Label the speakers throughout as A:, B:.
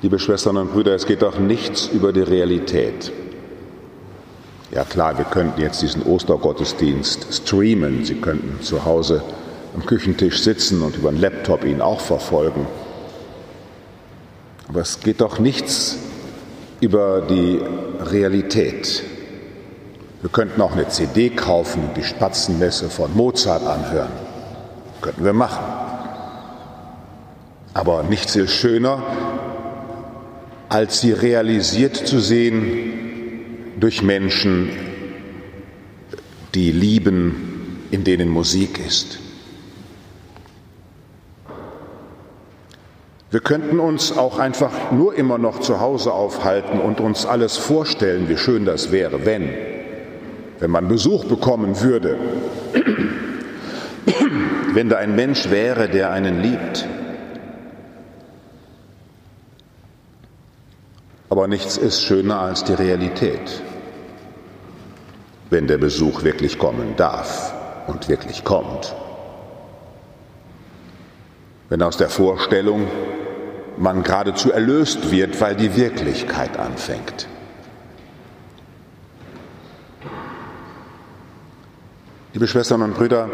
A: Liebe Schwestern und Brüder, es geht doch nichts über die Realität. Ja klar, wir könnten jetzt diesen Ostergottesdienst streamen. Sie könnten zu Hause am Küchentisch sitzen und über einen Laptop ihn auch verfolgen. Aber es geht doch nichts über die Realität. Wir könnten auch eine CD kaufen und die Spatzenmesse von Mozart anhören. Könnten wir machen. Aber nichts ist schöner, als sie realisiert zu sehen durch Menschen, die lieben, in denen Musik ist. Wir könnten uns auch einfach nur immer noch zu Hause aufhalten und uns alles vorstellen, wie schön das wäre, wenn, wenn man Besuch bekommen würde, wenn da ein Mensch wäre, der einen liebt. Aber nichts ist schöner als die Realität, wenn der Besuch wirklich kommen darf und wirklich kommt. Wenn aus der Vorstellung man geradezu erlöst wird, weil die Wirklichkeit anfängt. Liebe Schwestern und Brüder,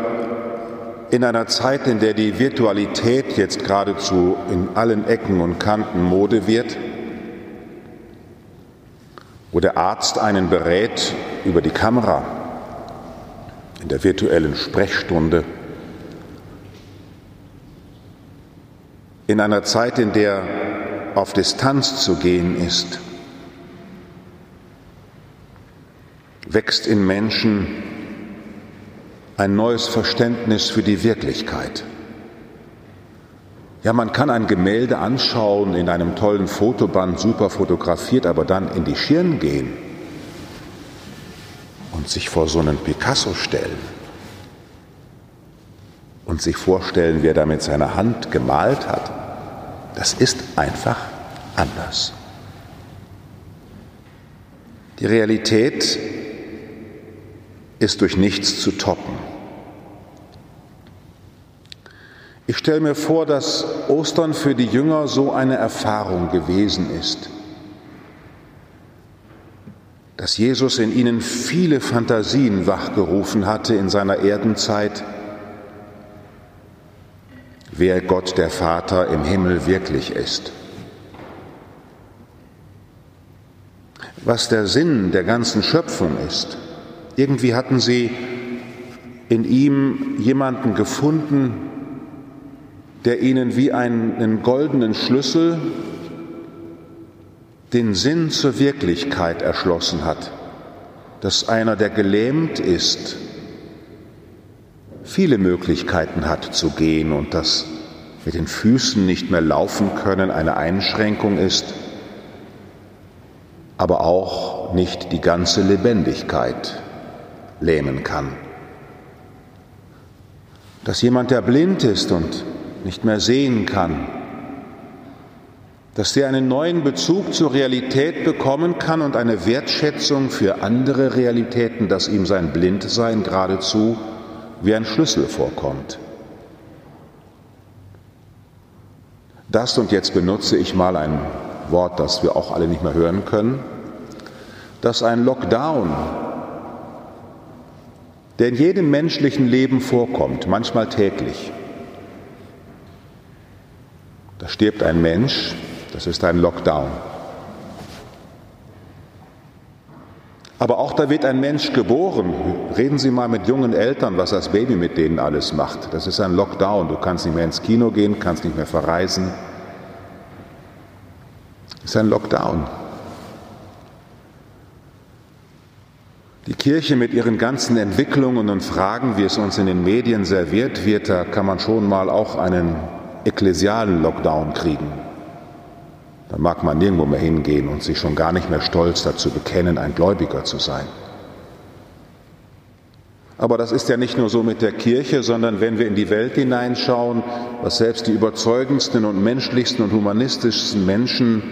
A: in einer Zeit, in der die Virtualität jetzt geradezu in allen Ecken und Kanten Mode wird, wo der Arzt einen berät über die Kamera in der virtuellen Sprechstunde, in einer Zeit, in der auf Distanz zu gehen ist, wächst in Menschen ein neues Verständnis für die Wirklichkeit. Ja, man kann ein Gemälde anschauen in einem tollen Fotoband, super fotografiert, aber dann in die Schirn gehen und sich vor so einen Picasso stellen und sich vorstellen, wer da mit seiner Hand gemalt hat, das ist einfach anders. Die Realität ist durch nichts zu toppen. Ich stelle mir vor, dass Ostern für die Jünger so eine Erfahrung gewesen ist, dass Jesus in ihnen viele Fantasien wachgerufen hatte in seiner Erdenzeit, wer Gott der Vater im Himmel wirklich ist. Was der Sinn der ganzen Schöpfung ist. Irgendwie hatten sie in ihm jemanden gefunden, der ihnen wie einen goldenen Schlüssel den Sinn zur Wirklichkeit erschlossen hat, dass einer, der gelähmt ist, viele Möglichkeiten hat zu gehen und dass mit den Füßen nicht mehr laufen können eine Einschränkung ist, aber auch nicht die ganze Lebendigkeit lähmen kann. Dass jemand, der blind ist und nicht mehr sehen kann, dass der einen neuen Bezug zur Realität bekommen kann und eine Wertschätzung für andere Realitäten, dass ihm sein Blindsein geradezu wie ein Schlüssel vorkommt. Das, und jetzt benutze ich mal ein Wort, das wir auch alle nicht mehr hören können, dass ein Lockdown, der in jedem menschlichen Leben vorkommt, manchmal täglich, da stirbt ein Mensch, das ist ein Lockdown. Aber auch da wird ein Mensch geboren. Reden Sie mal mit jungen Eltern, was das Baby mit denen alles macht. Das ist ein Lockdown. Du kannst nicht mehr ins Kino gehen, kannst nicht mehr verreisen. Das ist ein Lockdown. Die Kirche mit ihren ganzen Entwicklungen und Fragen, wie es uns in den Medien serviert wird, da kann man schon mal auch einen ekklesialen Lockdown kriegen, dann mag man nirgendwo mehr hingehen und sich schon gar nicht mehr stolz dazu bekennen, ein Gläubiger zu sein. Aber das ist ja nicht nur so mit der Kirche, sondern wenn wir in die Welt hineinschauen, was selbst die überzeugendsten und menschlichsten und humanistischsten Menschen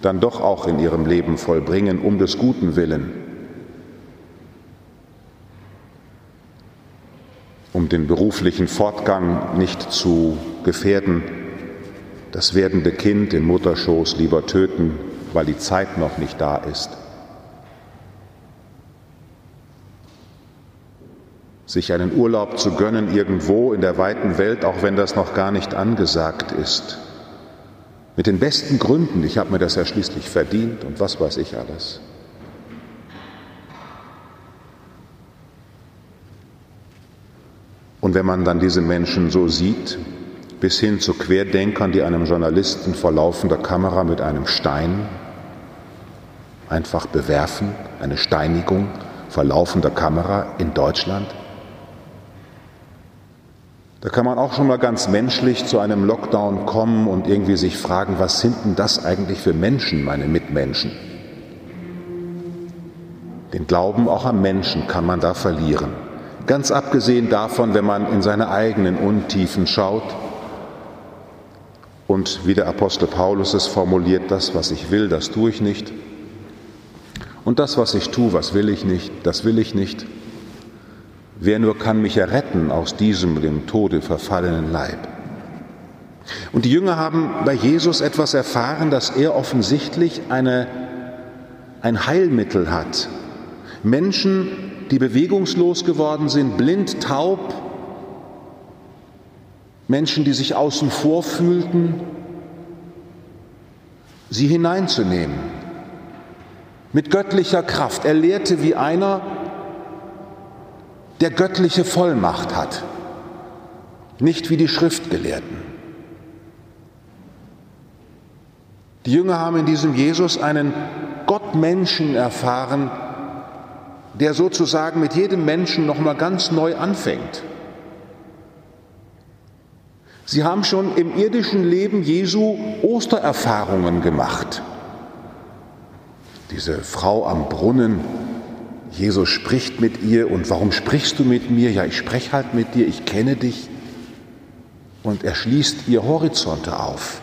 A: dann doch auch in ihrem Leben vollbringen, um des Guten willen. Um den beruflichen Fortgang nicht zu gefährden, das werdende Kind in Mutterschoß lieber töten, weil die Zeit noch nicht da ist. Sich einen Urlaub zu gönnen irgendwo in der weiten Welt, auch wenn das noch gar nicht angesagt ist. Mit den besten Gründen, ich habe mir das ja schließlich verdient und was weiß ich alles. Und wenn man dann diese Menschen so sieht, bis hin zu Querdenkern, die einem Journalisten vor laufender Kamera mit einem Stein einfach bewerfen, eine Steinigung vor laufender Kamera in Deutschland. Da kann man auch schon mal ganz menschlich zu einem Lockdown kommen und irgendwie sich fragen, was sind denn das eigentlich für Menschen, meine Mitmenschen? Den Glauben auch am Menschen kann man da verlieren. Ganz abgesehen davon, wenn man in seine eigenen Untiefen schaut, und wie der Apostel Paulus es formuliert, das, was ich will, das tue ich nicht. Und das, was ich tue, was will ich nicht, das will ich nicht. Wer nur kann mich erretten aus diesem dem Tode verfallenen Leib? Und die Jünger haben bei Jesus etwas erfahren, dass er offensichtlich eine, ein Heilmittel hat. Menschen, die bewegungslos geworden sind, blind, taub, Menschen, die sich außen vor fühlten, sie hineinzunehmen. Mit göttlicher Kraft. Er lehrte wie einer, der göttliche Vollmacht hat, nicht wie die Schriftgelehrten. Die Jünger haben in diesem Jesus einen Gottmenschen erfahren, der sozusagen mit jedem Menschen noch mal ganz neu anfängt. Sie haben schon im irdischen Leben Jesu Ostererfahrungen gemacht. Diese Frau am Brunnen, Jesus spricht mit ihr und warum sprichst du mit mir? Ja, ich spreche halt mit dir, ich kenne dich. Und er schließt ihr Horizonte auf.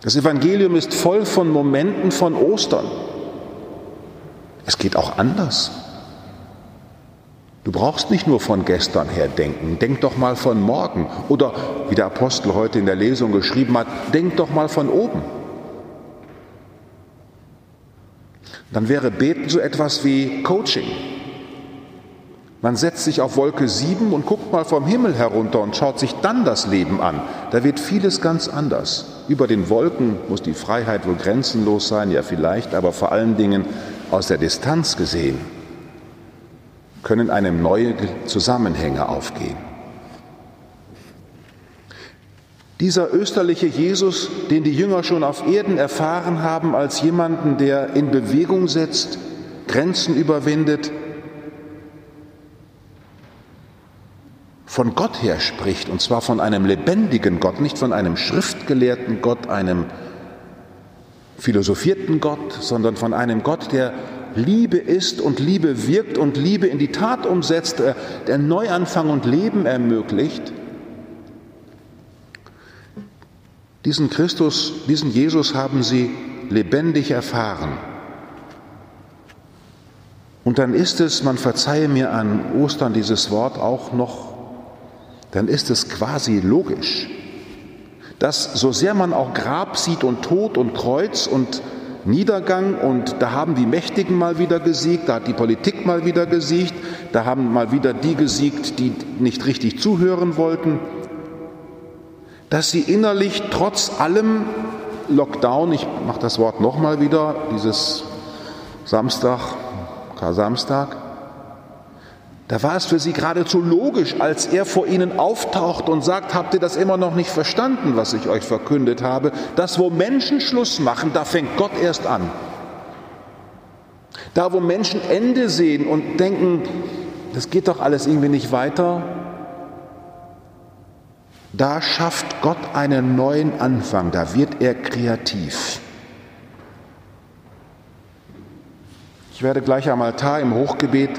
A: Das Evangelium ist voll von Momenten von Ostern. Es geht auch anders. Du brauchst nicht nur von gestern her denken, denk doch mal von morgen. Oder wie der Apostel heute in der Lesung geschrieben hat, denk doch mal von oben. Dann wäre Beten so etwas wie Coaching. Man setzt sich auf Wolke 7 und guckt mal vom Himmel herunter und schaut sich dann das Leben an. Da wird vieles ganz anders. Über den Wolken muss die Freiheit wohl grenzenlos sein, ja vielleicht, aber vor allen Dingen aus der Distanz gesehen können einem neue Zusammenhänge aufgehen. Dieser österliche Jesus, den die Jünger schon auf Erden erfahren haben als jemanden, der in Bewegung setzt, Grenzen überwindet, von Gott her spricht, und zwar von einem lebendigen Gott, nicht von einem schriftgelehrten Gott, einem philosophierten Gott, sondern von einem Gott, der Liebe ist und Liebe wirkt und Liebe in die Tat umsetzt, äh, der Neuanfang und Leben ermöglicht, diesen Christus, diesen Jesus haben sie lebendig erfahren. Und dann ist es, man verzeihe mir an Ostern dieses Wort auch noch, dann ist es quasi logisch, dass so sehr man auch Grab sieht und Tod und Kreuz und Niedergang und da haben die Mächtigen mal wieder gesiegt, da hat die Politik mal wieder gesiegt, da haben mal wieder die gesiegt, die nicht richtig zuhören wollten, dass sie innerlich trotz allem Lockdown, ich mache das Wort nochmal wieder, dieses Samstag, Kar-Samstag, da war es für sie geradezu logisch, als er vor ihnen auftaucht und sagt, habt ihr das immer noch nicht verstanden, was ich euch verkündet habe? Das, wo Menschen Schluss machen, da fängt Gott erst an. Da, wo Menschen Ende sehen und denken, das geht doch alles irgendwie nicht weiter, da schafft Gott einen neuen Anfang, da wird er kreativ. Ich werde gleich am Altar im Hochgebet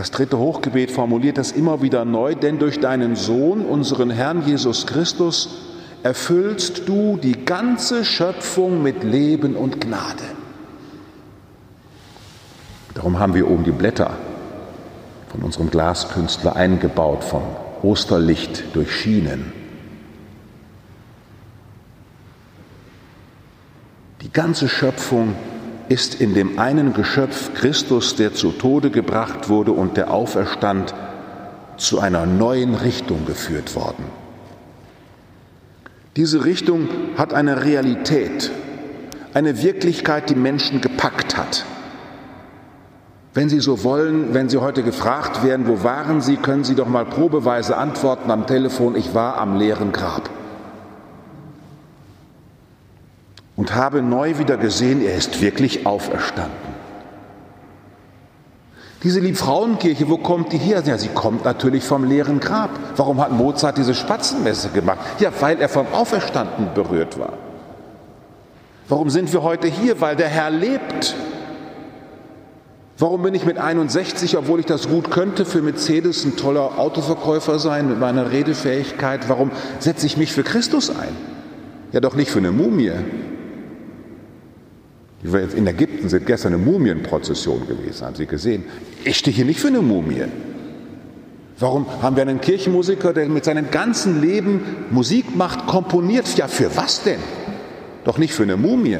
A: das dritte Hochgebet formuliert das immer wieder neu, denn durch deinen Sohn, unseren Herrn Jesus Christus, erfüllst du die ganze Schöpfung mit Leben und Gnade. Darum haben wir oben die Blätter von unserem Glaskünstler eingebaut, vom Osterlicht durch Schienen. Die ganze Schöpfung ist in dem einen Geschöpf Christus, der zu Tode gebracht wurde und der auferstand, zu einer neuen Richtung geführt worden. Diese Richtung hat eine Realität, eine Wirklichkeit, die Menschen gepackt hat. Wenn Sie so wollen, wenn Sie heute gefragt werden, wo waren Sie, können Sie doch mal probeweise antworten am Telefon, ich war am leeren Grab. Und habe neu wieder gesehen, er ist wirklich auferstanden. Diese Liebfrauenkirche, wo kommt die her? Ja, sie kommt natürlich vom leeren Grab. Warum hat Mozart diese Spatzenmesse gemacht? Ja, weil er vom Auferstanden berührt war. Warum sind wir heute hier? Weil der Herr lebt. Warum bin ich mit 61, obwohl ich das gut könnte, für Mercedes ein toller Autoverkäufer sein mit meiner Redefähigkeit? Warum setze ich mich für Christus ein? Ja, doch nicht für eine Mumie. In Ägypten sind gestern eine Mumienprozession gewesen, haben Sie gesehen. Ich stehe hier nicht für eine Mumie. Warum haben wir einen Kirchenmusiker, der mit seinem ganzen Leben Musik macht, komponiert? Ja, für was denn? Doch nicht für eine Mumie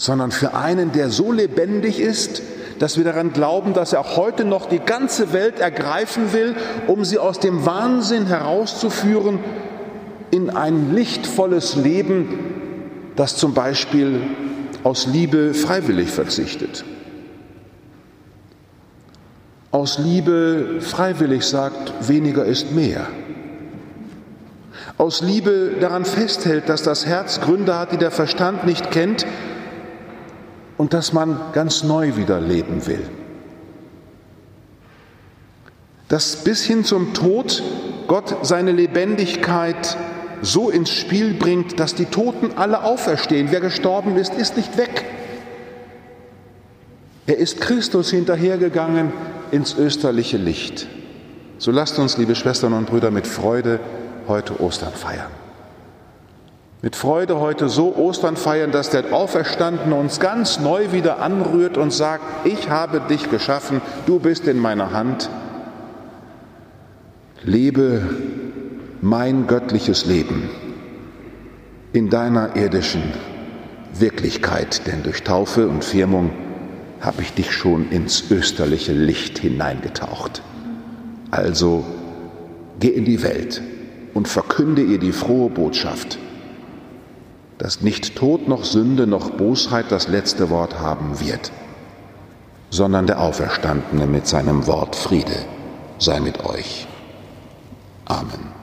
A: sondern für einen, der so lebendig ist, dass wir daran glauben, dass er auch heute noch die ganze Welt ergreifen will, um sie aus dem Wahnsinn herauszuführen in ein lichtvolles Leben, das zum Beispiel aus Liebe freiwillig verzichtet. Aus Liebe freiwillig sagt, weniger ist mehr. Aus Liebe daran festhält, dass das Herz Gründe hat, die der Verstand nicht kennt und dass man ganz neu wieder leben will. Dass bis hin zum Tod Gott seine Lebendigkeit so ins Spiel bringt, dass die Toten alle auferstehen. Wer gestorben ist, ist nicht weg. Er ist Christus hinterhergegangen ins österliche Licht. So lasst uns, liebe Schwestern und Brüder, mit Freude heute Ostern feiern mit Freude heute so Ostern feiern, dass der Auferstandene uns ganz neu wieder anrührt und sagt, ich habe dich geschaffen, du bist in meiner Hand. Lebe mein göttliches Leben in deiner irdischen Wirklichkeit, denn durch Taufe und Firmung habe ich dich schon ins österliche Licht hineingetaucht. Also geh in die Welt und verkünde ihr die frohe Botschaft dass nicht Tod noch Sünde noch Bosheit das letzte Wort haben wird, sondern der Auferstandene mit seinem Wort Friede sei mit euch. Amen.